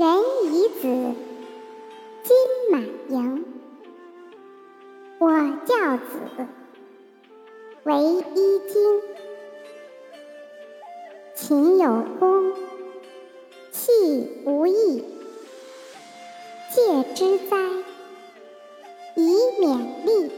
人以子，金满盈。我教子，为一金。勤有功，弃无益。戒之哉，以勉励。